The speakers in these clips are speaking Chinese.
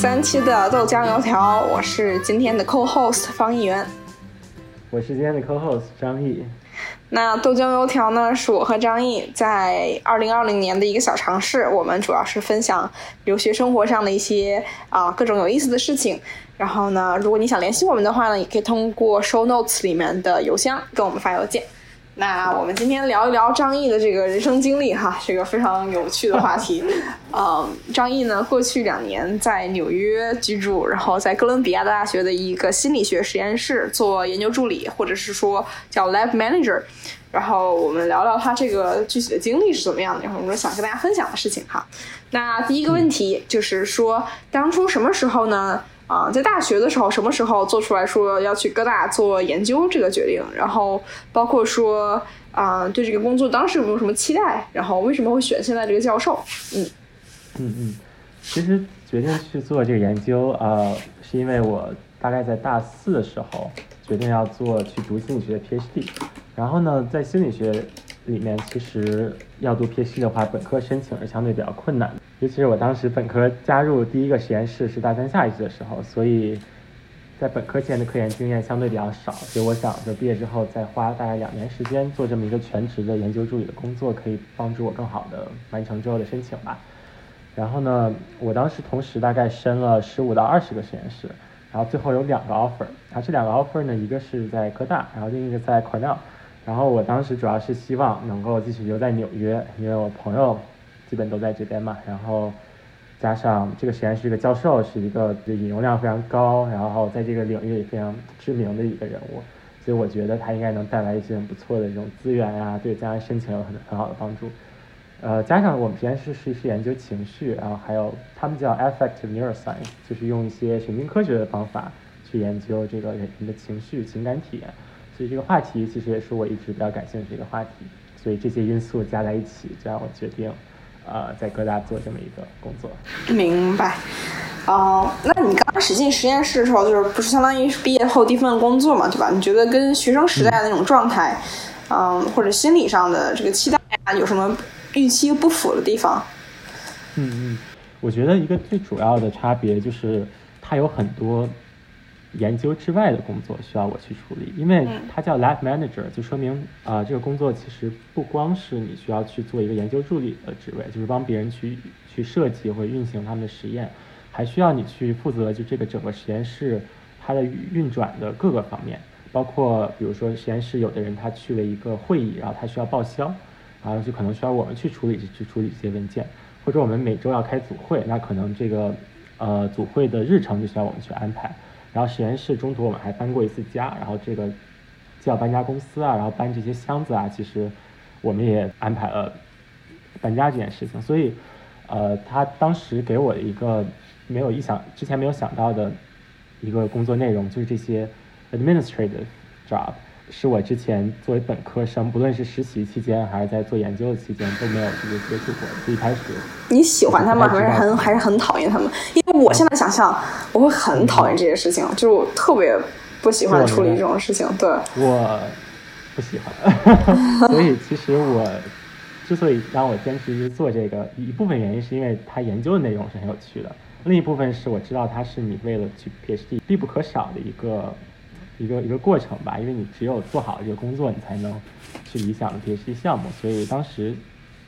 三期的豆浆油条，我是今天的 co-host 方艺元，我是今天的 co-host 张毅。那豆浆油条呢，是我和张毅在二零二零年的一个小尝试。我们主要是分享留学生活上的一些啊各种有意思的事情。然后呢，如果你想联系我们的话呢，也可以通过 show notes 里面的邮箱跟我们发邮件。那我们今天聊一聊张译的这个人生经历哈，这个非常有趣的话题。嗯，张译呢，过去两年在纽约居住，然后在哥伦比亚大学的一个心理学实验室做研究助理，或者是说叫 lab manager。然后我们聊聊他这个具体的经历是怎么样的，然后我们想跟大家分享的事情哈。那第一个问题就是说，当初什么时候呢？啊，在大学的时候，什么时候做出来说要去哥大做研究这个决定？然后包括说啊，对这个工作当时有没有什么期待？然后为什么会选现在这个教授？嗯嗯嗯，其实决定去做这个研究啊，是因为我大概在大四的时候决定要做去读心理学的 PhD，然后呢，在心理学里面其实要读 PhD 的话，本科申请是相对比较困难的。尤其是我当时本科加入第一个实验室是大三下一季的时候，所以在本科前的科研经验相对比较少，所以我想着毕业之后再花大概两年时间做这么一个全职的研究助理的工作，可以帮助我更好的完成之后的申请吧。然后呢，我当时同时大概申了十五到二十个实验室，然后最后有两个 offer，然后这两个 offer 呢，一个是在科大，然后另一个在 Cornell。然后我当时主要是希望能够继续留在纽约，因为我朋友。基本都在这边嘛，然后加上这个实验室这个教授是一个引用量非常高，然后在这个领域也非常知名的一个人物，所以我觉得他应该能带来一些很不错的这种资源啊，对将来申请有很很好的帮助。呃，加上我们实验室是是研究情绪，然后还有他们叫 affective neuroscience，就是用一些神经科学的方法去研究这个人的情绪、情感体验，所以这个话题其实也是我一直比较感兴趣的一个话题。所以这些因素加在一起，就让我决定。呃，在各大做这么一个工作，明白。哦，那你刚开始进实验室的时候，就是不是相当于是毕业后第一份工作嘛，对吧？你觉得跟学生时代的那种状态，嗯，或者心理上的这个期待啊，有什么预期不符的地方？嗯嗯，我觉得一个最主要的差别就是它有很多。研究之外的工作需要我去处理，因为它叫 lab manager，就说明啊，这个工作其实不光是你需要去做一个研究助理的职位，就是帮别人去去设计或者运行他们的实验，还需要你去负责就这个整个实验室它的运转的各个方面，包括比如说实验室有的人他去了一个会议，然后他需要报销，然后就可能需要我们去处理去处理这些文件，或者我们每周要开组会，那可能这个呃组会的日程就需要我们去安排。然后实验室中途我们还搬过一次家，然后这个叫搬家公司啊，然后搬这些箱子啊，其实我们也安排了搬家这件事情。所以，呃，他当时给我的一个没有意想之前没有想到的一个工作内容，就是这些 administrative job，是我之前作为本科生，不论是实习期间还是在做研究的期间都没有直接接触过。的。一开始你喜欢他们，还是很还是很讨厌他们？因为我现在想象，我会很讨厌这些事情，就是我特别不喜欢处理这种事情。对，我不喜欢，所以其实我之所以让我坚持做这个，一部分原因是因为他研究的内容是很有趣的，另一部分是我知道他是你为了去 PhD 必不可少的一个。一个一个过程吧，因为你只有做好这个工作，你才能去理想的 PhD 项目。所以当时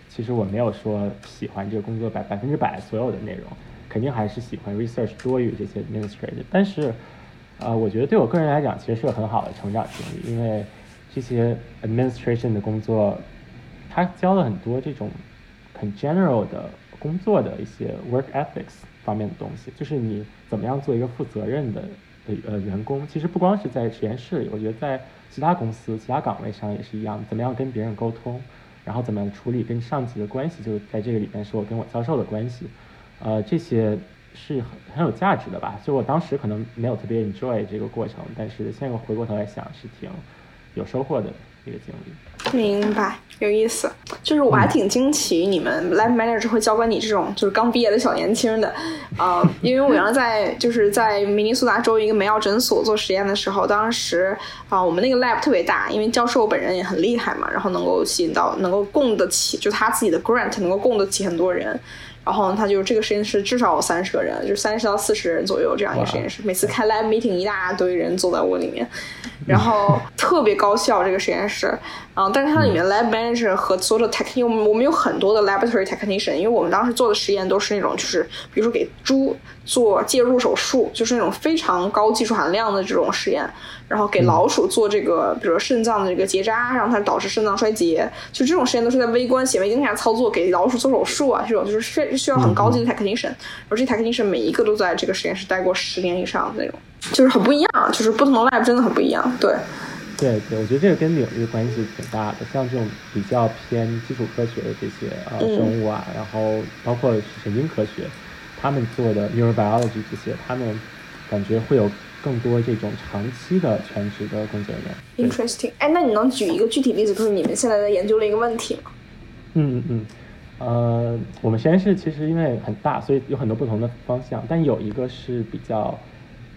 其实我没有说喜欢这个工作百百分之百所有的内容，肯定还是喜欢 research 多于这些 administrative。但是，呃，我觉得对我个人来讲，其实是个很好的成长经历，因为这些 administration 的工作，它教了很多这种很 general 的工作的一些 work ethics 方面的东西，就是你怎么样做一个负责任的。的呃员工其实不光是在实验室里，我觉得在其他公司、其他岗位上也是一样。怎么样跟别人沟通，然后怎么样处理跟上级的关系，就在这个里面是我跟我教授的关系。呃，这些是很很有价值的吧？就我当时可能没有特别 enjoy 这个过程，但是现在回过头来想，是挺有收获的。一个经历，明白，有意思。就是我还挺惊奇，你们 lab manager 会教管你这种就是刚毕业的小年轻的，啊，因为我原来在就是在明尼苏达州一个梅奥诊所做实验的时候，当时啊，我们那个 lab 特别大，因为教授本人也很厉害嘛，然后能够吸引到能够供得起，就他自己的 grant 能够供得起很多人。然后，他就这个实验室至少有三十个人，就三十到四十人左右这样一个实验室。每次开 lab meeting，一大堆人坐在屋里面，然后特别高效这个实验室。啊，但是它里面 lab manager 和所有的 technician，我们有很多的 laboratory technician，因为我们当时做的实验都是那种就是，比如说给猪做介入手术，就是那种非常高技术含量的这种实验。然后给老鼠做这个，比如说肾脏的这个结扎，让它导致肾脏衰竭，就这种实验都是在微观显微镜下操作，给老鼠做手术啊，这种就是需需要很高级的 technician，而这 technician 每一个都在这个实验室待过十年以上的那种，就是很不一样，就是不同的 lab 真的很不一样，对。对对，我觉得这个跟领域关系挺大的，像这种比较偏基础科学的这些呃生物啊，然后包括神经科学，他们做的 neurobiology 这些，他们感觉会有。更多这种长期的全职的工作人员。Interesting，哎，那你能举一个具体例子，就是你们现在在研究的一个问题吗？嗯嗯嗯，呃，我们实验室其实因为很大，所以有很多不同的方向，但有一个是比较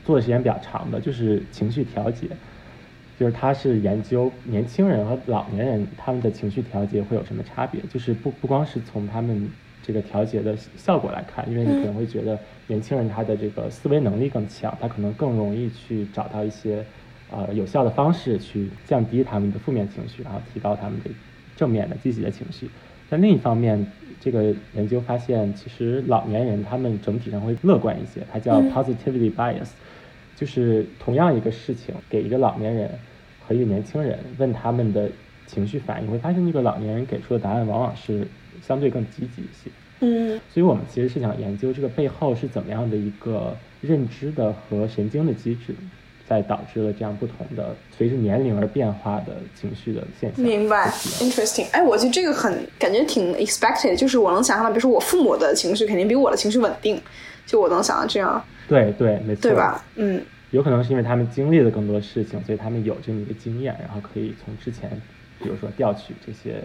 做的时间比较长的，就是情绪调节，就是他是研究年轻人和老年人他们的情绪调节会有什么差别，就是不不光是从他们这个调节的效果来看，因为你可能会觉得。年轻人他的这个思维能力更强，他可能更容易去找到一些，呃，有效的方式去降低他们的负面情绪，然后提高他们的正面的积极的情绪。但另一方面，这个研究发现，其实老年人他们整体上会乐观一些，它叫 positivity bias，就是同样一个事情，给一个老年人和一个年轻人问他们的情绪反应，会发现那个老年人给出的答案往往是相对更积极一些。嗯，所以我们其实是想研究这个背后是怎么样的一个认知的和神经的机制，在导致了这样不同的随着年龄而变化的情绪的现象。明白，interesting。哎，我觉得这个很感觉挺 expected，就是我能想象到，比如说我父母的情绪肯定比我的情绪稳定，就我能想到这样。对对，没错，对吧？嗯，有可能是因为他们经历了更多事情，所以他们有这么一个经验，然后可以从之前，比如说调取这些。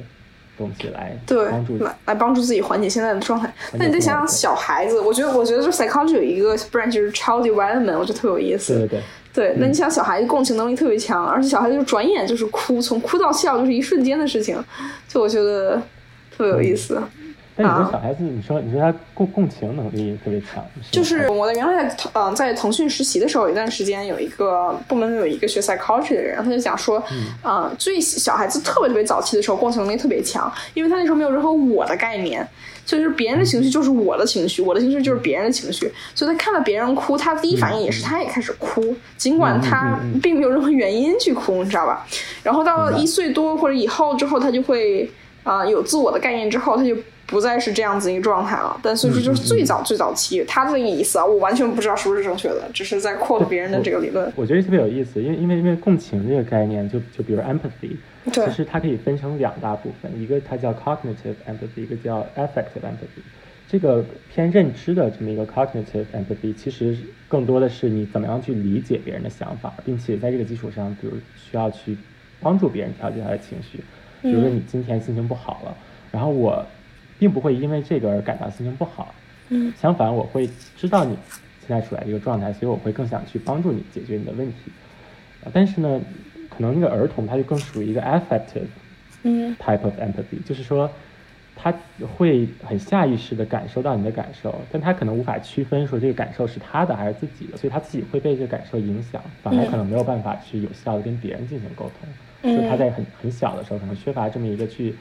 东西来对帮助来来帮助自己缓解现在的状态。那你再想想小孩子，我觉得我觉得就 psychology 有一个 branch 就是 child development，我觉得特别有意思。对对对。对，那你想小孩子共情能力特别强，而且小孩子就转眼就是哭，从哭到笑就是一瞬间的事情，就我觉得特别有意思。那你说小孩子，你说你说他共共情能力特别强，就是我的原来在嗯在腾讯实习的时候，有一段时间有一个部门有一个学 psychology 的人，他就讲说，嗯，最小孩子特别特别早期的时候共情能力特别强，因为他那时候没有任何我的概念，所以就是别人的情绪就是我的情绪，我的情绪就是别人的情绪，所以他看到别人哭，他第一反应也是他也开始哭，尽管他并没有任何原因去哭，你知道吧？然后到了一岁多或者以后之后，他就会啊有自我的概念之后，他就。不再是这样子一个状态了，但所以说就是最早最早期，他这个意思啊，我完全不知道是不是正确的，只是在 quote 别人的这个理论。我觉得特别有意思，因为因为因为共情这个概念，就就比如 empathy，其实它可以分成两大部分，一个它叫 cognitive empathy，一个叫 affective empathy。这个偏认知的这么一个 cognitive empathy，其实更多的是你怎么样去理解别人的想法，并且在这个基础上，比如需要去帮助别人调节他的情绪。比如说你今天心情不好了，然后我。并不会因为这个而感到心情不好，嗯，相反，我会知道你现在处在这个状态，所以我会更想去帮助你解决你的问题。但是呢，可能那个儿童他就更属于一个 affective，嗯，type of empathy，就是说他会很下意识的感受到你的感受，但他可能无法区分说这个感受是他的还是自己的，所以他自己会被这个感受影响，反而可能没有办法去有效的跟别人进行沟通。就他在很很小的时候可能缺乏这么一个去。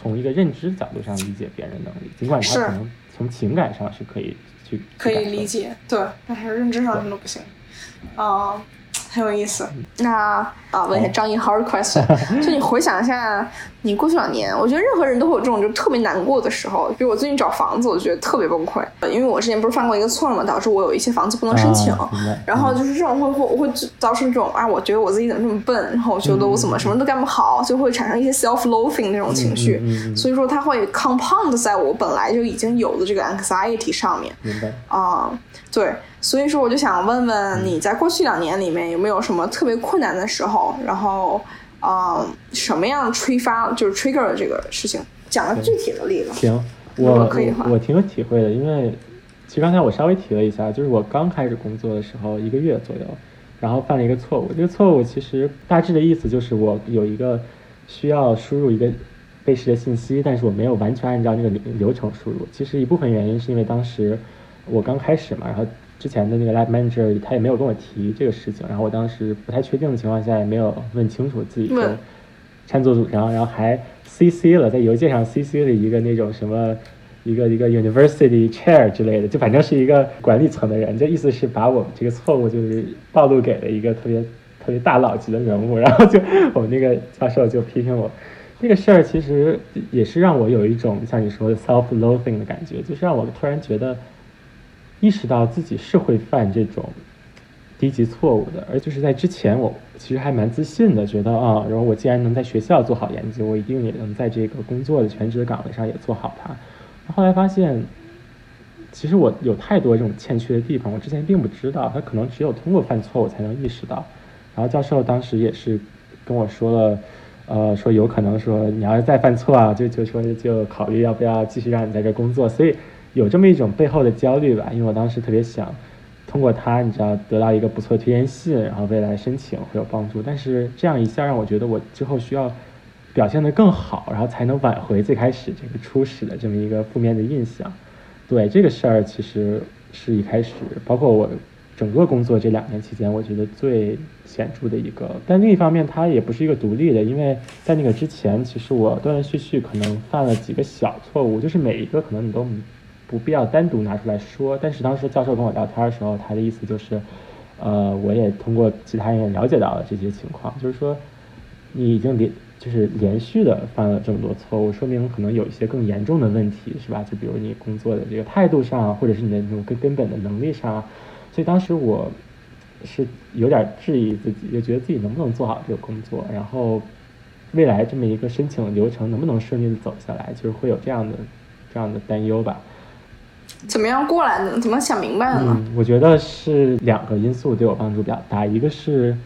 从一个认知角度上理解别人的能力，尽管他可能从情感上是可以去可以理解，对，但是认知上他都不行，啊。很有意思。那啊，问一下张一 hard question，就你回想一下，你过去两年，我觉得任何人都会有这种就特别难过的时候。比如我最近找房子，我觉得特别崩溃，因为我之前不是犯过一个错嘛，导致我有一些房子不能申请。然后就是这种会会会造成这种啊，我觉得我自己怎么这么笨，然后我觉得我怎么什么都干不好，就会产生一些 self-loathing 那种情绪。所以说它会 compound 在我本来就已经有的这个 anxiety 上面。明白。啊，对。所以说，我就想问问你在过去两年里面有没有什么特别困难的时候，然后，啊，什么样吹发就是 trigger 这个事情，讲个具体的例子。行，我可以我挺有体会的，因为其实刚才我稍微提了一下，就是我刚开始工作的时候一个月左右，然后犯了一个错误。这个错误其实大致的意思就是我有一个需要输入一个背试的信息，但是我没有完全按照那个流流程输入。其实一部分原因是因为当时我刚开始嘛，然后之前的那个 lab manager 他也没有跟我提这个事情，然后我当时不太确定的情况下也没有问清楚自己就参作组长，然后还 CC 了在邮件上 CC 了一个那种什么一个一个 university chair 之类的，就反正是一个管理层的人，就意思是把我们这个错误就是暴露给了一个特别特别大佬级的人物，然后就我们那个教授就批评我。这个事儿其实也是让我有一种像你说的 self-loathing 的感觉，就是让我突然觉得意识到自己是会犯这种低级错误的，而就是在之前我其实还蛮自信的，觉得啊，然后我既然能在学校做好研究，我一定也能在这个工作的全职的岗位上也做好它。后来发现，其实我有太多这种欠缺的地方，我之前并不知道，他可能只有通过犯错误才能意识到。然后教授当时也是跟我说了。呃，说有可能说你要是再犯错啊，就就说就考虑要不要继续让你在这工作，所以有这么一种背后的焦虑吧。因为我当时特别想通过它，你知道得到一个不错推荐信，然后未来申请会有帮助。但是这样一下让我觉得我之后需要表现得更好，然后才能挽回最开始这个初始的这么一个负面的印象。对这个事儿，其实是一开始，包括我。整个工作这两年期间，我觉得最显著的一个，但另一方面，它也不是一个独立的，因为在那个之前，其实我断断续续可能犯了几个小错误，就是每一个可能你都不必要单独拿出来说，但是当时教授跟我聊天的时候，他的意思就是，呃，我也通过其他人了解到了这些情况，就是说你已经连就是连续的犯了这么多错误，说明可能有一些更严重的问题，是吧？就比如你工作的这个态度上，或者是你的那种根根本的能力上。所以当时我是有点质疑自己，就觉得自己能不能做好这个工作，然后未来这么一个申请流程能不能顺利的走下来，就是会有这样的这样的担忧吧。怎么样过来的？怎么想明白的呢？我觉得是两个因素对我帮助比较大，一个是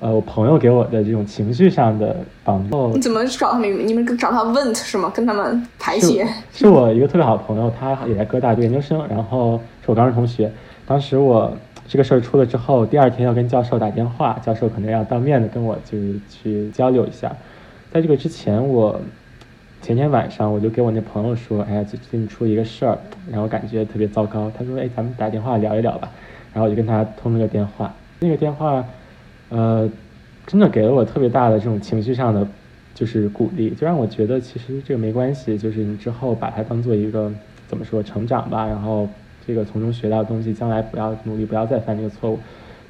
呃我朋友给我的这种情绪上的帮助。你怎么找他们？你们找他问是吗？跟他们排解？是我一个特别好的朋友，他也在哥大读研究生，然后是我高中同学。当时我这个事儿出了之后，第二天要跟教授打电话，教授可能要当面的跟我就是去交流一下。在这个之前，我前天晚上我就给我那朋友说：“哎呀，最近出一个事儿，然后感觉特别糟糕。”他说：“哎，咱们打电话聊一聊吧。”然后我就跟他通了个电话。那个电话，呃，真的给了我特别大的这种情绪上的就是鼓励，就让我觉得其实这个没关系，就是你之后把它当做一个怎么说成长吧，然后。这个从中学到的东西，将来不要努力，不要再犯这个错误，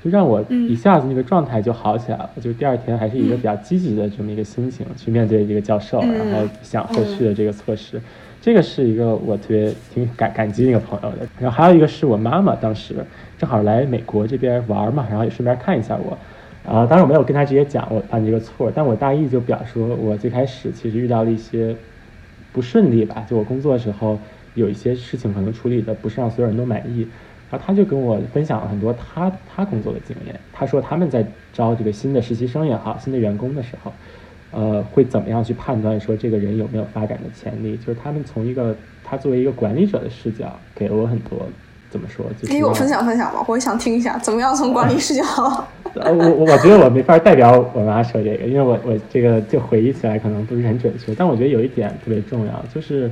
就让我一下子那个状态就好起来了。就第二天还是一个比较积极的这么一个心情去面对这个教授，然后想后续的这个措施。这个是一个我特别挺感感激那个朋友的。然后还有一个是我妈妈，当时正好来美国这边玩嘛，然后也顺便看一下我。啊，当然我没有跟他直接讲我犯这个错，但我大意就表说我最开始其实遇到了一些不顺利吧，就我工作的时候。有一些事情可能处理的不是让所有人都满意，然后他就跟我分享了很多他他工作的经验。他说他们在招这个新的实习生也好，新的员工的时候，呃，会怎么样去判断说这个人有没有发展的潜力？就是他们从一个他作为一个管理者的视角，给了我很多怎么说？给我分享分享吧，我想听一下，怎么样从管理视角？呃，我我我觉得我没法代表我妈说这个，因为我我这个就回忆起来可能不是很准确，但我觉得有一点特别重要，就是。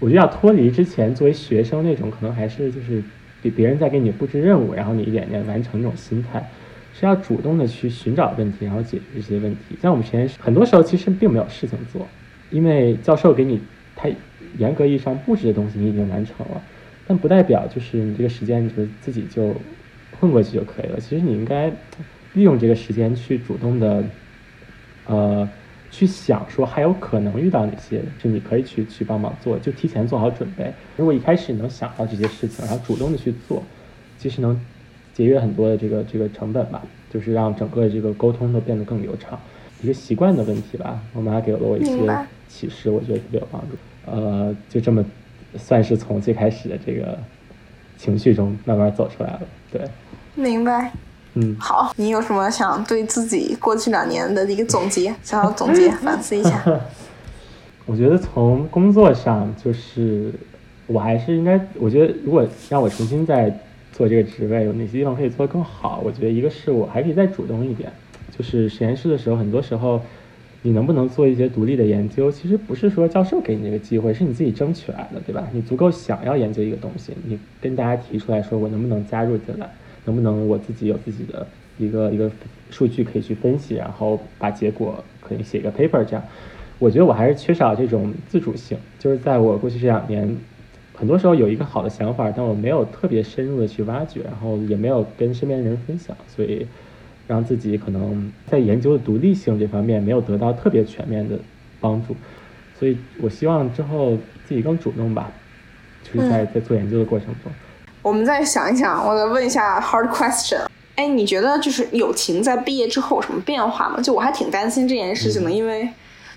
我觉得要脱离之前作为学生那种可能还是就是比别人在给你布置任务，然后你一点点完成这种心态，是要主动的去寻找问题，然后解决这些问题。像我们前很多时候其实并没有事情做，因为教授给你他严格意义上布置的东西你已经完成了，但不代表就是你这个时间你就自己就混过去就可以了。其实你应该利用这个时间去主动的，呃。去想说还有可能遇到哪些是你可以去去帮忙做，就提前做好准备。如果一开始你能想到这些事情，然后主动的去做，其实能节约很多的这个这个成本吧，就是让整个这个沟通都变得更流畅。一个习惯的问题吧，我妈给了我一些启示，我觉得特别有帮助。呃，就这么算是从最开始的这个情绪中慢慢走出来了。对，明白。嗯，好，你有什么想对自己过去两年的一个总结？想要总结反思一下。我觉得从工作上，就是我还是应该，我觉得如果让我重新再做这个职位，有哪些地方可以做得更好？我觉得一个是我还可以再主动一点，就是实验室的时候，很多时候你能不能做一些独立的研究，其实不是说教授给你这个机会，是你自己争取来的，对吧？你足够想要研究一个东西，你跟大家提出来说，我能不能加入进来，能不能我自己有自己的一个一个数据可以去分析，然后把结果可以写一个 paper 这样。我觉得我还是缺少这种自主性，就是在我过去这两年，很多时候有一个好的想法，但我没有特别深入的去挖掘，然后也没有跟身边的人分享，所以。让自己可能在研究的独立性这方面没有得到特别全面的帮助，所以我希望之后自己更主动吧，就是在在做研究的过程中。我们再想一想，我再问一下 hard question。哎，你觉得就是友情在毕业之后有什么变化吗？就我还挺担心这件事情的，因为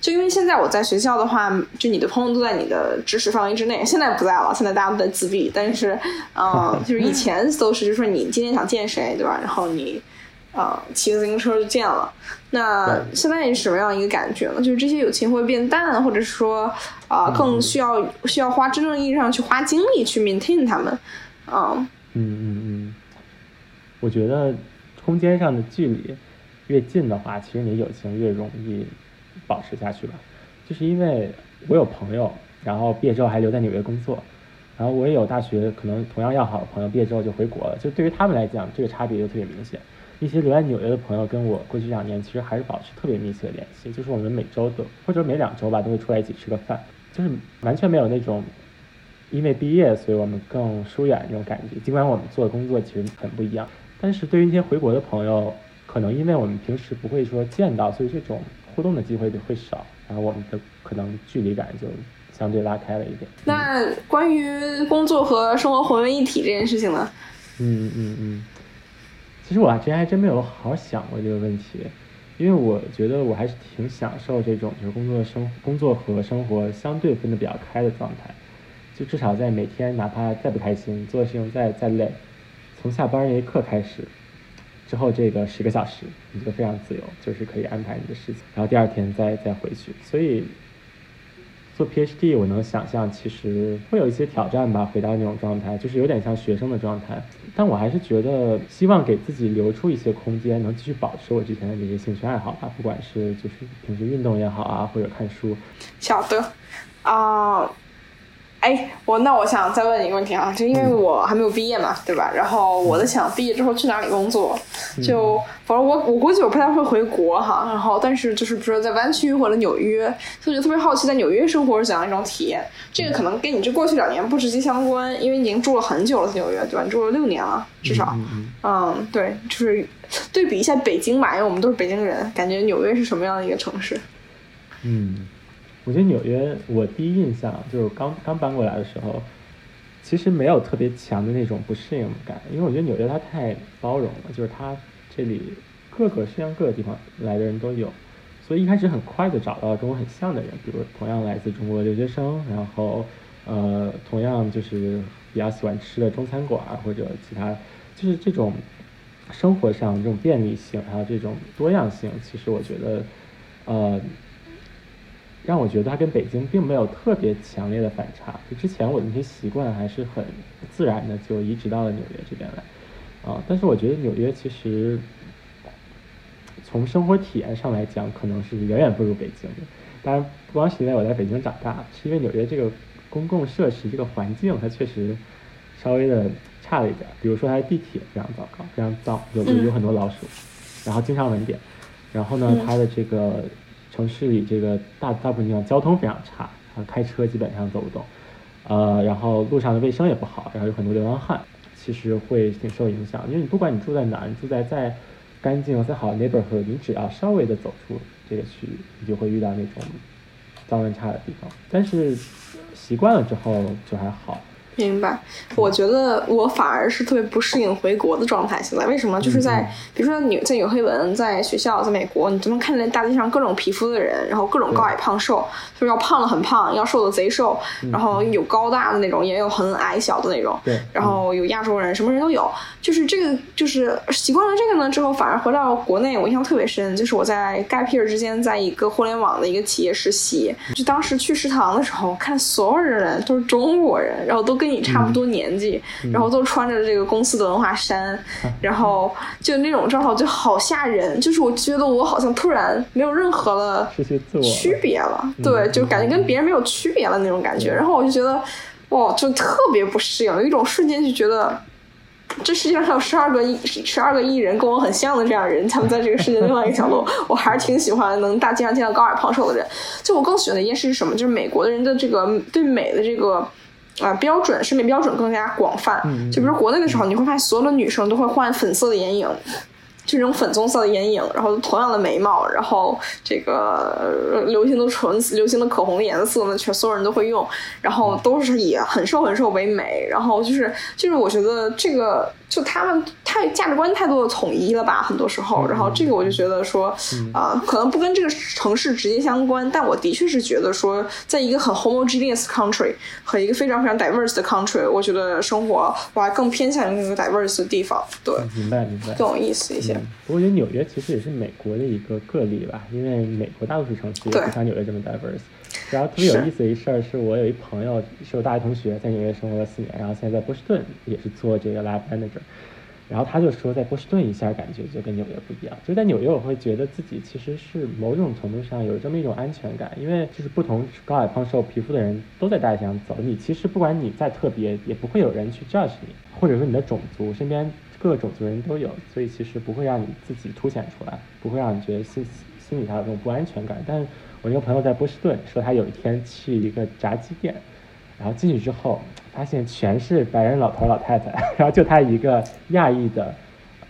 就因为现在我在学校的话，就你的朋友都在你的知识范围之内，现在不在了，现在大家都在自闭。但是，嗯，就是以前都是，就是你今天想见谁，对吧？然后你。呃，骑个自行车就见了。那现在是什么样一个感觉呢？就是这些友情会变淡，或者是说，啊，更需要需要花真正意义上去花精力去 maintain 他们。嗯嗯嗯，我觉得空间上的距离越近的话，其实你友情越容易保持下去吧。就是因为我有朋友，然后毕业之后还留在纽约工作，然后我也有大学可能同样要好的朋友，毕业之后就回国了。就对于他们来讲，这个差别就特别明显。一些留在纽约的朋友跟我过去两年其实还是保持特别密切的联系，就是我们每周都或者每两周吧都会出来一起吃个饭，就是完全没有那种因为毕业所以我们更疏远那种感觉。尽管我们做的工作其实很不一样，但是对于一些回国的朋友，可能因为我们平时不会说见到，所以这种互动的机会就会少，然后我们的可能距离感就相对拉开了一点。那关于工作和生活混为一体这件事情呢？嗯嗯嗯。其实我之前还真没有好好想过这个问题，因为我觉得我还是挺享受这种就是工作生工作和生活相对分得比较开的状态，就至少在每天哪怕再不开心，做事情再再累，从下班那一刻开始，之后这个十个小时你就非常自由，就是可以安排你的事情，然后第二天再再回去，所以。做 PhD，我能想象其实会有一些挑战吧，回到那种状态，就是有点像学生的状态。但我还是觉得，希望给自己留出一些空间，能继续保持我之前的这些兴趣爱好吧，不管是就是平时运动也好啊，或者看书。晓得，啊。哎，我那我想再问你一个问题啊，就因为我还没有毕业嘛，对吧？然后我在想毕业之后去哪里工作，就反正我我估计我不太会回国哈。然后但是就是比如说在湾区或者纽约，所以就特别好奇在纽约生活是怎样一种体验。这个可能跟你这过去两年不直接相关，因为你已经住了很久了，在纽约对吧？你住了六年了，至少。嗯，对，就是对比一下北京吧，因为我们都是北京人，感觉纽约是什么样的一个城市？嗯。我觉得纽约，我第一印象就是刚刚搬过来的时候，其实没有特别强的那种不适应感，因为我觉得纽约它太包容了，就是它这里各个世界各个地方来的人都有，所以一开始很快就找到了跟我很像的人，比如同样来自中国的留学生，然后呃同样就是比较喜欢吃的中餐馆或者其他，就是这种生活上这种便利性还有这种多样性，其实我觉得呃。让我觉得它跟北京并没有特别强烈的反差。就之前我的那些习惯还是很自然的，就移植到了纽约这边来。啊，但是我觉得纽约其实从生活体验上来讲，可能是远远不如北京的。当然，不光是因为我在北京长大，是因为纽约这个公共设施这个环境，它确实稍微的差了一点。比如说，它的地铁非常糟糕，非常脏，有有很多老鼠，然后经常闻点。然后呢，它的这个。城市里这个大大部分地方交通非常差，啊，开车基本上走不动，呃，然后路上的卫生也不好，然后有很多流浪汉，其实会挺受影响。因为你不管你住在哪，你住在再干净、再好的 neighborhood，你只要稍微的走出这个区域，你就会遇到那种脏乱差的地方。但是习惯了之后就还好。明白，我觉得我反而是特别不适应回国的状态。现在为什么？就是在比如说纽在纽黑文，在学校，在美国，你都能看见大街上各种皮肤的人，然后各种高矮胖瘦，就是要胖的很胖，要瘦的贼瘦，然后有高大的那种，也有很矮小的那种，对，然后有亚洲人，什么人都有。就是这个，就是习惯了这个呢之后，反而回到国内，我印象特别深。就是我在 gap year 之间，在一个互联网的一个企业实习，就当时去食堂的时候，看所有的人都是中国人，然后都。跟你差不多年纪，然后都穿着这个公司的文化衫，然后就那种状况就好吓人。就是我觉得我好像突然没有任何的区别了，对，就感觉跟别人没有区别了那种感觉。然后我就觉得，哇，就特别不适应，有一种瞬间就觉得。这世界上还有十二个亿、十二个艺人跟我很像的这样人，他们在这个世界另外一个角落，我还是挺喜欢能大街上见到高矮胖瘦的人。就我更喜欢的一件事是什么？就是美国的人的这个对美的这个啊标准，审美标准更加广泛。就比如国内的时候，你会发现所有的女生都会换粉色的眼影。就这种粉棕色的眼影，然后同样的眉毛，然后这个流行的唇、流行的口红的颜色呢，全所有人都会用，然后都是以很瘦很瘦为美，然后就是就是我觉得这个。就他们太价值观太多的统一了吧，很多时候，然后这个我就觉得说，啊，可能不跟这个城市直接相关，但我的确是觉得说，在一个很 homogeneous country 和一个非常非常 diverse 的 country，我觉得生活我还更偏向于那个 diverse 的地方，对，明白明白，更有意思一些。我觉得纽约其实也是美国的一个个例吧，因为美国大多数城市也不像纽约这么 diverse。然后特别有意思的一事儿是，我有一朋友是我大学同学，在纽约生活了四年，然后现在在波士顿也是做这个 lab manager。然后他就说，在波士顿一下感觉就跟纽约不一样。就在纽约，我会觉得自己其实是某种程度上有这么一种安全感，因为就是不同高矮胖瘦皮肤的人都在大街上走，你其实不管你再特别，也不会有人去 judge 你，或者说你的种族身边各个种族人都有，所以其实不会让你自己凸显出来，不会让你觉得心心理上有这种不安全感。但我一个朋友在波士顿说，他有一天去一个炸鸡店，然后进去之后，发现全是白人老头老太太，然后就他一个亚裔的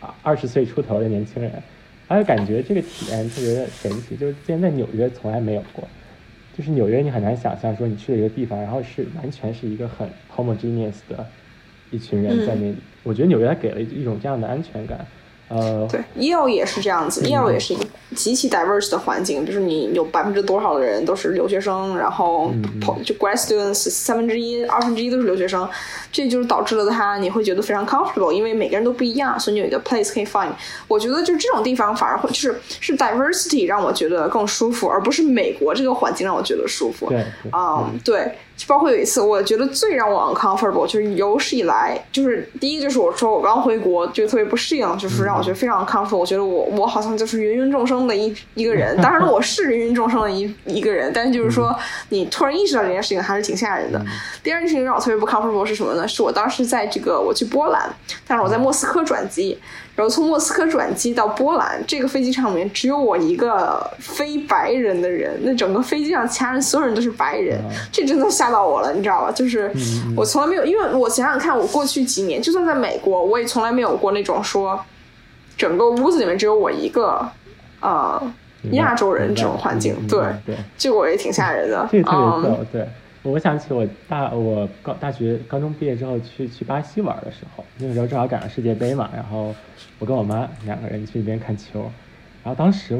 啊二十岁出头的年轻人，他就感觉这个体验特别的神奇，就是之前在纽约从来没有过，就是纽约你很难想象说你去了一个地方，然后是完全是一个很 homogeneous 的一群人在那里，我觉得纽约它给了一种这样的安全感。呃，对，Yale 也是这样子，Yale 也是一个极其 diverse 的环境，就是你有百分之多少的人都是留学生，然后就 grad students 三分之一、二分之一都是留学生，这就是导致了他你会觉得非常 comfortable，因为每个人都不一样，所以你有一个 place 可以 find。我觉得就这种地方反而会就是是 diversity 让我觉得更舒服，而不是美国这个环境让我觉得舒服。对，啊，对。包括有一次，我觉得最让我 uncomfortable 就是有史以来，就是第一就是我说我刚回国就特别不适应，就是让我觉得非常 uncomfortable。我觉得我我好像就是芸芸众生的一一个人，当然了，我是芸芸众生的一一个人，但是就是说你突然意识到这件事情还是挺吓人的。第二件事情让我特别不 comfortable 是什么呢？是我当时在这个我去波兰，但是我在莫斯科转机。然后从莫斯科转机到波兰，这个飞机场里面只有我一个非白人的人，那整个飞机上其他人所有人都是白人，这真的吓到我了，你知道吧？就是我从来没有，因为我想想看，我过去几年就算在美国，我也从来没有过那种说整个屋子里面只有我一个呃亚洲人这种环境，对，这个我也挺吓人的，这个特别逗，对。我想起我大我高大学高中毕业之后去去巴西玩的时候，那个时候正好赶上世界杯嘛，然后我跟我妈两个人去那边看球，然后当时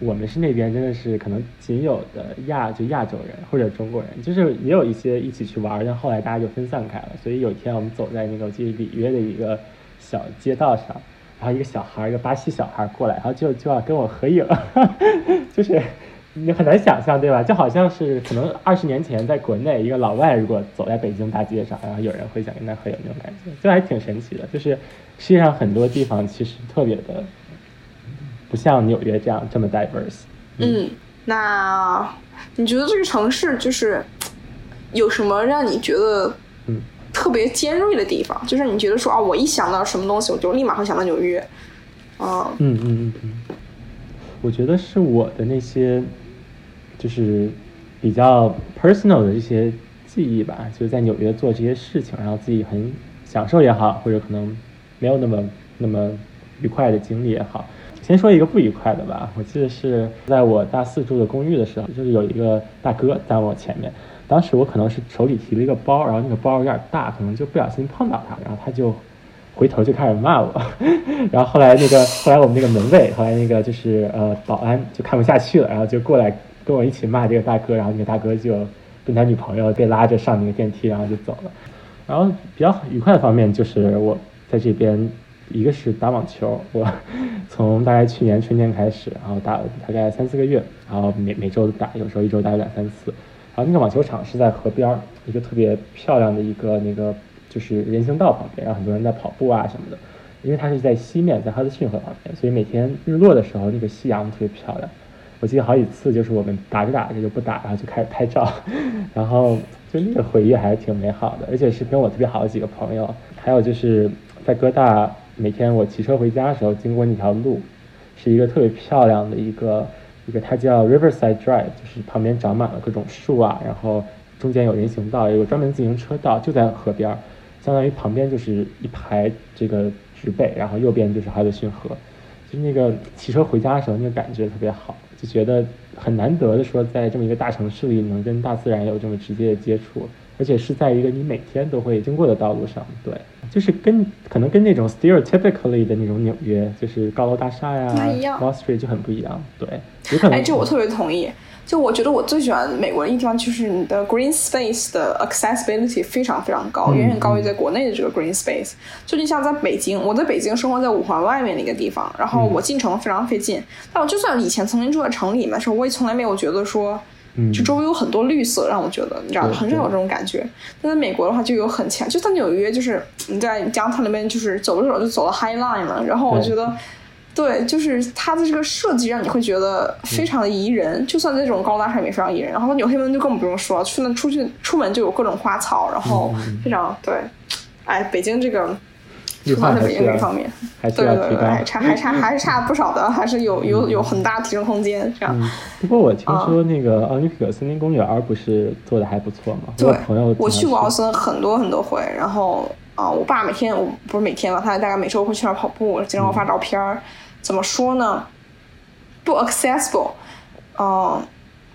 我们是那边真的是可能仅有的亚就亚洲人或者中国人，就是也有一些一起去玩，但后来大家就分散开了。所以有一天我们走在那个我记得里约的一个小街道上，然后一个小孩一个巴西小孩过来，然后就就要跟我合影，就是。你很难想象，对吧？就好像是可能二十年前在国内，一个老外如果走在北京大街上，然后有人会想跟他合影那种感觉，就还挺神奇的。就是世界上很多地方其实特别的不像纽约这样这么 diverse。嗯，那你觉得这个城市就是有什么让你觉得嗯特别尖锐的地方？就是你觉得说啊，我一想到什么东西，我就立马会想到纽约。啊，嗯嗯嗯嗯，我觉得是我的那些。就是比较 personal 的一些记忆吧，就是在纽约做这些事情，然后自己很享受也好，或者可能没有那么那么愉快的经历也好。先说一个不愉快的吧，我记得是在我大四住的公寓的时候，就是有一个大哥在我前面，当时我可能是手里提了一个包，然后那个包有点大，可能就不小心碰到他，然后他就回头就开始骂我，然后后来那个后来我们那个门卫，后来那个就是呃保安就看不下去了，然后就过来。跟我一起骂这个大哥，然后那个大哥就跟他女朋友被拉着上那个电梯，然后就走了。然后比较愉快的方面就是我在这边，一个是打网球，我从大概去年春天开始，然后打了大概三四个月，然后每每周都打，有时候一周打两三次。然后那个网球场是在河边，一个特别漂亮的一个那个就是人行道旁边，然后很多人在跑步啊什么的。因为它是在西面，在哈德逊河旁边，所以每天日落的时候，那个夕阳特别漂亮。我记得好几次，就是我们打着打着就不打，然后就开始拍照，然后就那个回忆还是挺美好的。而且是跟我特别好的几个朋友，还有就是在哥大，每天我骑车回家的时候经过那条路，是一个特别漂亮的一个一个，它叫 Riverside Drive，就是旁边长满了各种树啊，然后中间有人行道，有专门自行车道，就在河边儿，相当于旁边就是一排这个。植被，然后右边就是哈德逊河，就那个骑车回家的时候，那个感觉特别好，就觉得很难得的说，在这么一个大城市里，能跟大自然有这么直接的接触，而且是在一个你每天都会经过的道路上。对，就是跟可能跟那种 stereotypically 的那种纽约，就是高楼大厦呀，Wall Street 就很不一样。对，有可能。哎，这我特别同意。就我觉得我最喜欢美国的一地方就是你的 green space 的 accessibility 非常非常高，远远高于在国内的这个 green space。就你像在北京，我在北京生活在五环外面的一个地方，然后我进城非常费劲。但我就算以前曾经住在城里面的时候，我也从来没有觉得说，就周围有很多绿色，让我觉得你知道很少有这种感觉。但在美国的话就有很强，就在纽约，就是你在江滩那边，就是走着走着就走到 High Line 了，然后我觉得。对，就是它的这个设计让你会觉得非常的宜人，就算在这种高大上也非常宜人。然后纽黑门就更不用说，去那出去出门就有各种花草，然后非常对。哎，北京这个，绿化在北京这方面，对对对，还差还差还是差不少的，还是有有有很大提升空间。这样。不过我听说那个奥林匹克森林公园不是做的还不错吗？对，朋友我去过奥森很多很多回，然后啊，我爸每天我不是每天吧，他大概每周会去那儿跑步，经常会发照片儿。怎么说呢？不 accessible，嗯，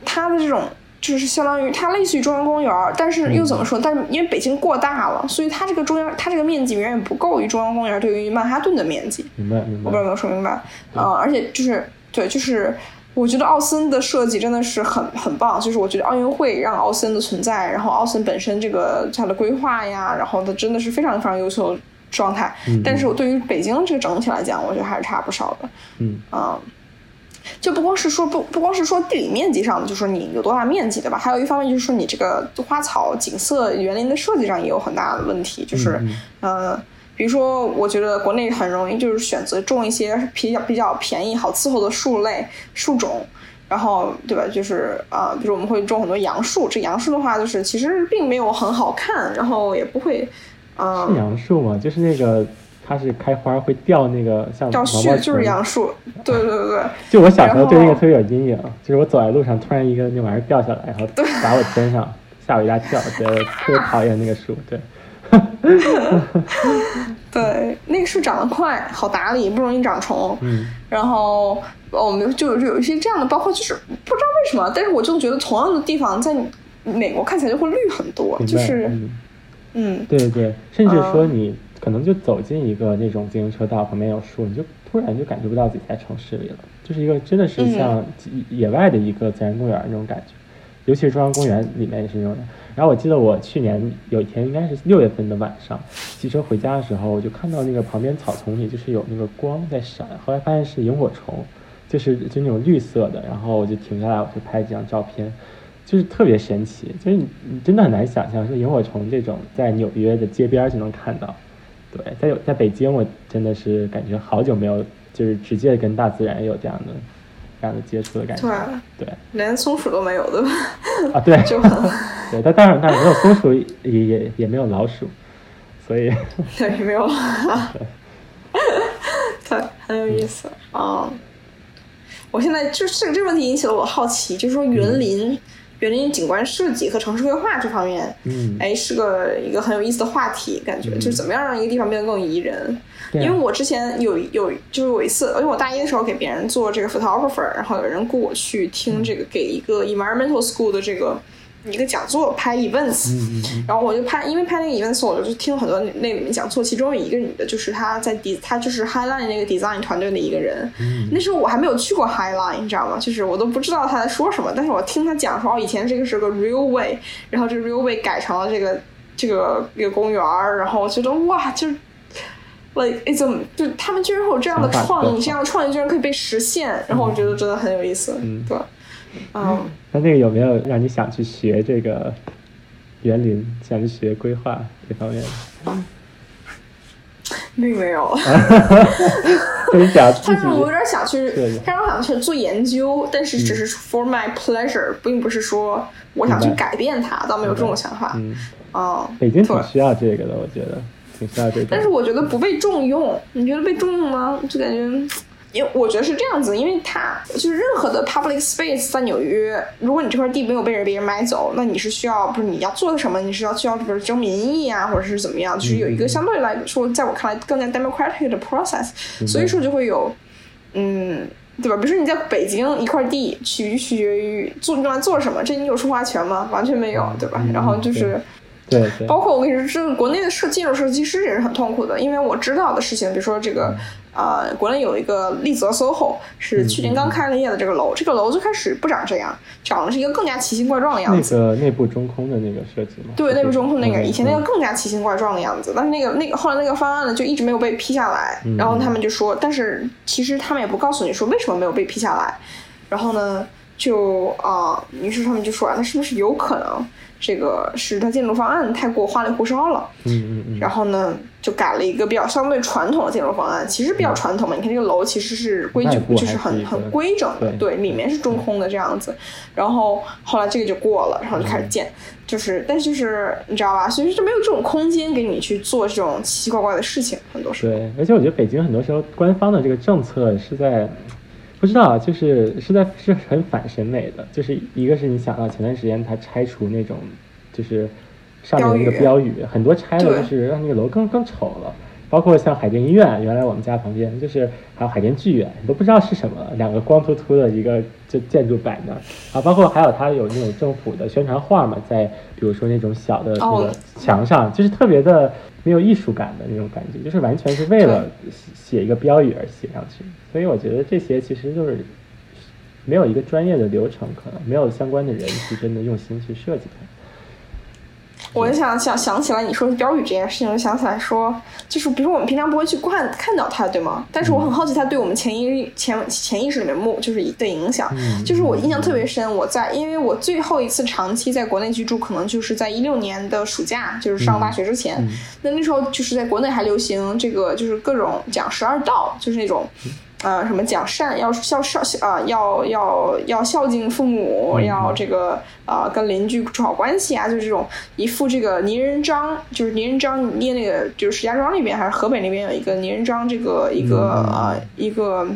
它的这种就是相当于它类似于中央公园，但是又怎么说？但是因为北京过大了，所以它这个中央它这个面积远远不够于中央公园对于曼哈顿的面积。明白，明白。我不知道有没有说明白？嗯，而且就是对，就是我觉得奥森的设计真的是很很棒。就是我觉得奥运会让奥森的存在，然后奥森本身这个它的规划呀，然后它真的是非常非常优秀。状态，但是我对于北京这个整体来讲，我觉得还是差不少的。嗯啊，就不光是说不不光是说地理面积上的，就说你有多大面积，对吧？还有一方面就是说你这个花草景色园林的设计上也有很大的问题。就是嗯，比如说，我觉得国内很容易就是选择种一些比较比较便宜、好伺候的树类树种，然后对吧？就是啊，比如我们会种很多杨树，这杨树的话，就是其实并没有很好看，然后也不会。是杨树吗？就是那个，它是开花会掉那个像掉絮，就是杨树。对对对对。就我小时候对那个特别有阴影，就是我走在路上，突然一个那玩意儿掉下来，然后打我身上，吓我一大跳，觉得特别讨厌那个树。对。对，那个树长得快，好打理，不容易长虫。嗯。然后我们就就有一些这样的，包括就是不知道为什么，但是我就觉得同样的地方在美国看起来就会绿很多，就是。嗯，对对对，甚至说你可能就走进一个那种自行车道，旁边有树，你就突然就感觉不到自己在城市里了，就是一个真的是像野外的一个自然公园那种感觉，尤其是中央公园里面也是那种。然后我记得我去年有一天应该是六月份的晚上，骑车回家的时候，我就看到那个旁边草丛里就是有那个光在闪，后来发现是萤火虫，就是就那种绿色的，然后我就停下来，我就拍几张照片。就是特别神奇，就是你你真的很难想象说萤火虫这种在纽约的街边就能看到，对，在有在北京我真的是感觉好久没有就是直接跟大自然有这样的这样的接触的感觉，对，连松鼠都没有对吧？啊对，就对，但当然当然没有松鼠也也也没有老鼠，所以。对没有，对，很有意思。啊。我现在就是这个这个问题引起了我好奇，就是说园林。园林景观设计和城市规划这方面，嗯，哎，是个一个很有意思的话题，感觉就是怎么样让一个地方变得更宜人。因为我之前有有就是有一次，因为我大一的时候给别人做这个 photographer，然后有人雇我去听这个给一个 environmental school 的这个。一个讲座拍 events，然后我就拍，因为拍那个 events，我就听了很多那里面讲座。其中有一个女的，就是她在 d 她就是 Highline 那个 design 团队的一个人。那时候我还没有去过 Highline，你知道吗？就是我都不知道她在说什么。但是我听她讲说，哦，以前这个是个 railway，然后这个 railway 改成了这个这个一个公园儿，然后我觉得哇，就是，like it's a，就他们居然会有这样的创意，这样的创意居然可以被实现，然后我觉得真的很有意思，嗯对。嗯，那那个有没有让你想去学这个园林，想去学规划这方面的？并 没有。就是我有点想去对，他让我想去做研究，但是只是 for my pleasure，并不是说我想去改变它，倒没有这种想法。嗯，嗯，北京挺需要这个的，我觉得挺需要这个。但是我觉得不被重用，你觉得被重用吗？就感觉，因为我觉得是这样子，因为它就是任何的 public space 在纽约，如果你这块地没有被人别人买走，那你是需要不是你要做什么？你是要需要比如征民意啊，或者是怎么样？就是有一个相对来说，在我看来更加 democratic 的 process，所以说就会有，嗯。对吧？比如说你在北京一块地，取取决于做用来做什么，这你有说话权吗？完全没有，对吧？嗯然后就是，对 对，包括我跟你说，这个国内的设建筑设计师也是很痛苦的，因为我知道的事情，比如说这个，呃，国内有一个丽泽 SOHO 是去年刚开了业的这个楼，这个楼最开始不长这样，长的是一个更加奇形怪状的样子那子。个内部中空的那个设计嘛。对，内部中空那个，嗯以前那个嗯更加奇形怪状的样子，但是那个那个后来那个方案呢，就一直没有被批下来。嗯然后他们就说，但是其实他们也不告诉你说为什么没有被批下来。然后呢，就啊、于是他们就说，那是不是有可能这个是它建筑方案太过花里胡哨了？嗯嗯嗯，然后呢，就改了一个比较相对传统的建筑方案，其实比较传统嘛。你看这个楼其实是规矩就是很很规整的，对对，里面是中空的这样子。然后后来这个就过了，然后就开始建，就是但是就是你知道吧，所以就没有这种空间给你去做这种奇奇怪怪的事情，很多时候。对，而且我觉得北京很多时候官方的这个政策是在，不知道啊，就是是在是很反审美的，就是一个是你想到前段时间他拆除那种就是上面的那个标标语，很多拆了就是让那个楼更更丑了。包括像海淀医院，原来我们家旁边就是还有海淀剧院，你都不知道是什么，两个光秃秃的一个就建筑摆那儿啊，包括还有它有那种政府的宣传画嘛，在比如说那种小的那哦个墙上，就是特别的没有艺术感的那种感觉，就是完全是为了写写一个标语而写上去。所以我觉得这些其实就是没有一个专业的流程，可能没有相关的人去真的用心去设计它。我就想想想起来你说标语这件事情，我就想起来说，就是比如说我们平常不会去看看到它，对吗？但是我很好奇它对我们潜意潜潜意识里面目就是的影响。嗯就是我印象特别深，我在因为我最后一次长期在国内居住，可能就是在一六年的暑假，就是上大学之前。嗯那那时候就是在国内还流行这个，就是各种讲十二道，就是那种。呃，什么讲善要孝孝啊、要要要孝敬父母，嗯要这个呃跟邻居处好关系啊，就是这种一副这个泥人张，就是泥人张捏那个就是石家庄那边还是河北那边有一个泥人张，这个一个嗯。呃一个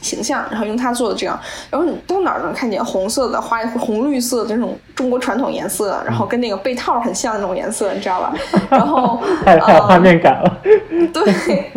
形象，然后用它做的这样，然后你到哪儿能看见红色的花红绿色的这种中国传统颜色，然后跟那个被套很像那种颜色，你知道吧？然后 太太有呃画面感了。对，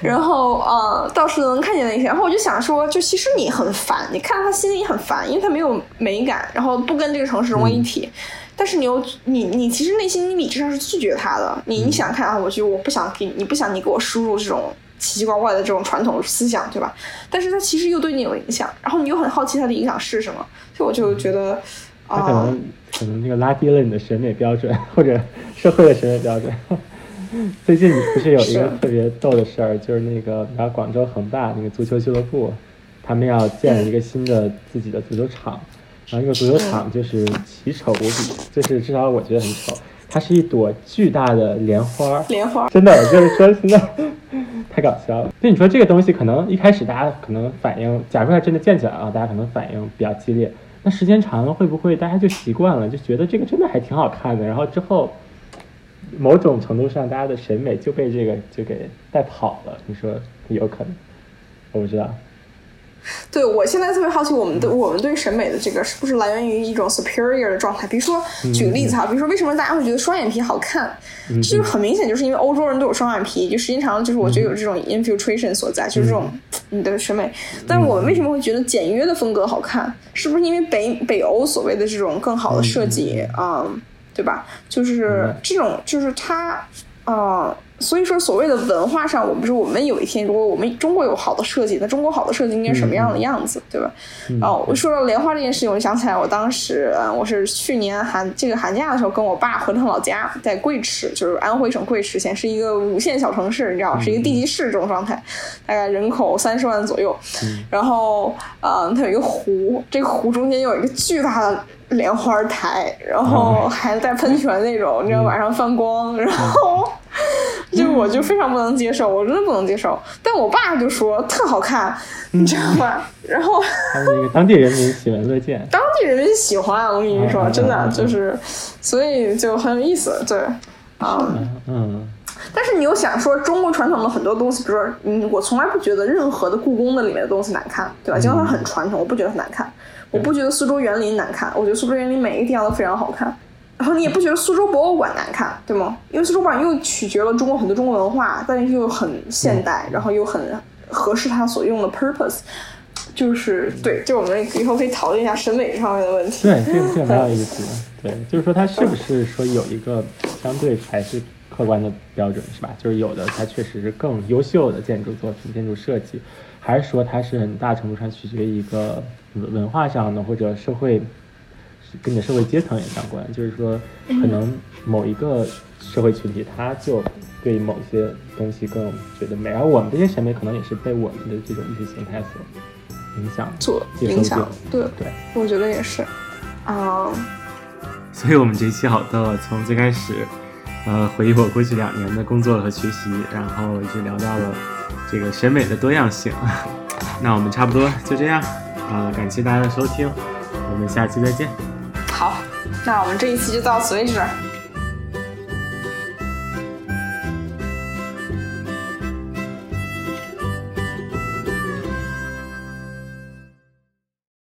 然后呃，到处都能看见那些。然后我就想说，就其实你很烦，你看到他心里很烦，因为他没有美感，然后不跟这个城市融为一体。但是你又你你其实内心理智上是拒绝他的。你你想看啊，我就我不想给你不想你给我输入这种奇奇怪怪的这种传统思想，对吧？但是它其实又对你有影响，然后你又很好奇它的影响是什么，所以我就觉得啊、他可能可能那个拉低了你的审美标准，或者社会的审美标准。最近不是有一个特别逗的事儿，就是那个然后广州恒大那个足球俱乐部，他们要建一个新的自己的足球场，然后那个足球场就是奇丑无比，就是至少我觉得很丑，它是一朵巨大的莲花，莲花。真的，就是说现在太搞笑了。就你说这个东西，可能一开始大家可能反应，假如它真的建起来了，大家可能反应比较激烈。那时间长了，会不会大家就习惯了，就觉得这个真的还挺好看的？然后之后，某种程度上，大家的审美就被这个就给带跑了。你说有可能？我不知道。对我现在特别好奇，我们对我们对审美的这个是不是来源于一种 superior 的状态？比如说，举个例子哈，比如说为什么大家会觉得双眼皮好看？这就是很明显，就是因为欧洲人都有双眼皮，就时间长了，就是我觉得有这种 infiltration 所在，就是这种你的审美。但是我们为什么会觉得简约的风格好看？是不是因为北北欧所谓的这种更好的设计啊、对吧？就是这种，就是它。啊、所以说，所谓的文化上，我们是我们有一天，如果我们中国有好的设计，那中国好的设计应该什么样的样子，对吧？哦，我说到莲花这件事情，我就想起来，我当时，嗯，我是去年寒这个寒假的时候，跟我爸回趟老家，在贵池，就是安徽省贵池县，是一个五线小城市，你知道，是一个地级市这种状态，大概人口三十万左右。然后，嗯，它有一个湖，这个湖中间有一个巨大的莲花台，然后还带喷泉那种，你知道，晚上放光，然后。就我就非常不能接受，我真的不能接受。但我爸就说特好看，你知道吗？然后那个当地人民喜闻乐见，当地人民喜欢。我跟你说，真的就是，所以就很有意思。对，啊，嗯。但是你又想说，中国传统的很多东西，比如说，嗯，我从来不觉得任何的故宫的里面的东西难看，对吧？尽管它很传统，我不觉得它难看。我不觉得苏州园林难看，我觉得苏州园林每一个地方都非常好看。然后你也不觉得苏州博物馆难看，对吗？因为苏州博物馆又取决了中国很多中国文化，但是又很现代，然后又很合适它所用的 purpose，就是对，就我们以后可以讨论一下审美上面的问题。对，这个这个 蛮有意思的。对，就是说它是不是说有一个相对才是客观的标准，是吧？就是有的它确实是更优秀的建筑作品、建筑设计，还是说它是很大程度上取决于一个文化上的或者社会。跟你的社会阶层也相关，就是说，可能某一个社会群体，他就对某些东西更觉得美，而我们这些审美可能也是被我们的这种意识形态所影响、所影响。对对，我觉得也是啊。所以我们这一期好的，从最开始，呃，回忆我过去两年的工作和学习，然后一直聊到了这个审美的多样性。那我们差不多就这样啊，感谢大家的收听，我们下期再见。好，那我们这一期就到此为止。